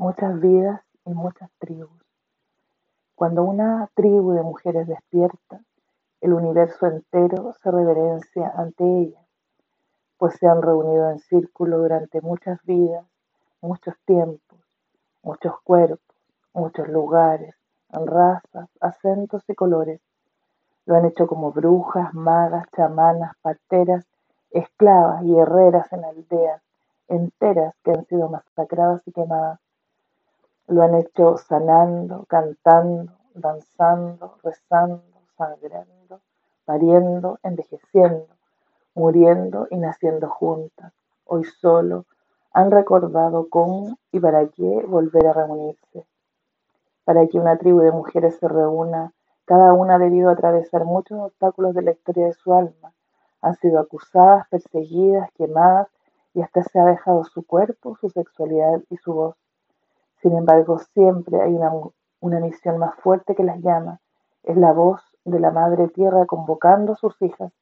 muchas vidas y muchas tribus. Cuando una tribu de mujeres despierta, el universo entero se reverencia ante ella, pues se han reunido en círculo durante muchas vidas, muchos tiempos, muchos cuerpos, muchos lugares, razas, acentos y colores. Lo han hecho como brujas, magas, chamanas, parteras, esclavas y herreras en aldeas enteras que han sido masacradas y quemadas. Lo han hecho sanando, cantando, danzando, rezando, sangrando, pariendo, envejeciendo, muriendo y naciendo juntas. Hoy solo han recordado cómo y para qué volver a reunirse. Para que una tribu de mujeres se reúna, cada una ha debido atravesar muchos obstáculos de la historia de su alma. Han sido acusadas, perseguidas, quemadas y hasta se ha dejado su cuerpo, su sexualidad y su voz. Sin embargo, siempre hay una, misión más fuerte que las llama. Es la voz de la Madre Tierra convocando a sus hijas.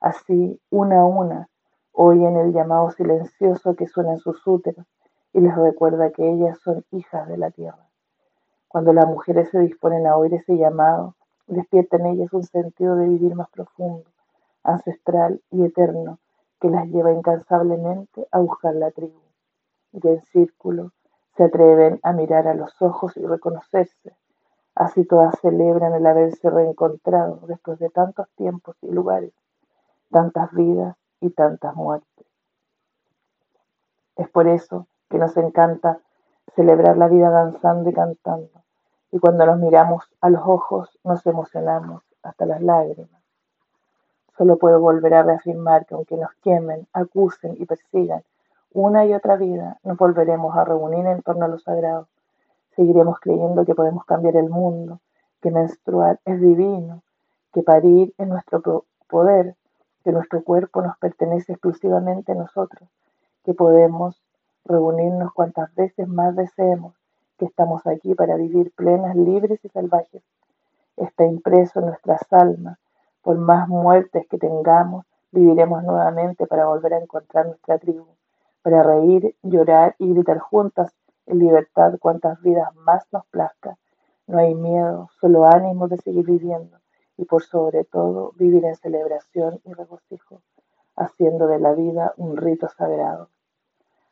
Así, una a una, oyen el llamado silencioso que suena en sus úteros y les recuerda que ellas son hijas de la tierra. Cuando las mujeres se disponen a oír ese llamado, despierta en ellas un sentido de vivir más profundo, ancestral y eterno, que las lleva incansablemente a buscar la tribu. Y en círculo se atreven a mirar a los ojos y reconocerse. Así todas celebran el haberse reencontrado después de tantos tiempos y lugares, tantas vidas y tantas muertes. Es por eso que nos encanta celebrar la vida danzando y cantando. Y cuando nos miramos a los ojos nos emocionamos hasta las lágrimas. Solo puedo volver a reafirmar que aunque nos quemen, acusen y persigan una y otra vida, nos volveremos a reunir en torno a lo sagrado. Seguiremos creyendo que podemos cambiar el mundo, que menstruar es divino, que parir es nuestro poder, que nuestro cuerpo nos pertenece exclusivamente a nosotros, que podemos reunirnos cuantas veces más deseemos, que estamos aquí para vivir plenas, libres y salvajes. Está impreso en nuestras almas por más muertes que tengamos, viviremos nuevamente para volver a encontrar nuestra tribu, para reír, llorar y gritar juntas en libertad cuantas vidas más nos plazca. No hay miedo, solo ánimo de seguir viviendo y por sobre todo vivir en celebración y regocijo, haciendo de la vida un rito sagrado.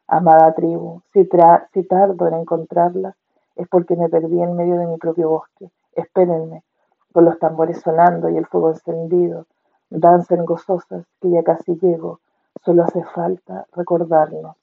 Amada tribu, si, si tardo en encontrarlas es porque me perdí en medio de mi propio bosque. Espérenme, con los tambores sonando y el fuego encendido, dancen gozosas que ya casi llego, solo hace falta recordarnos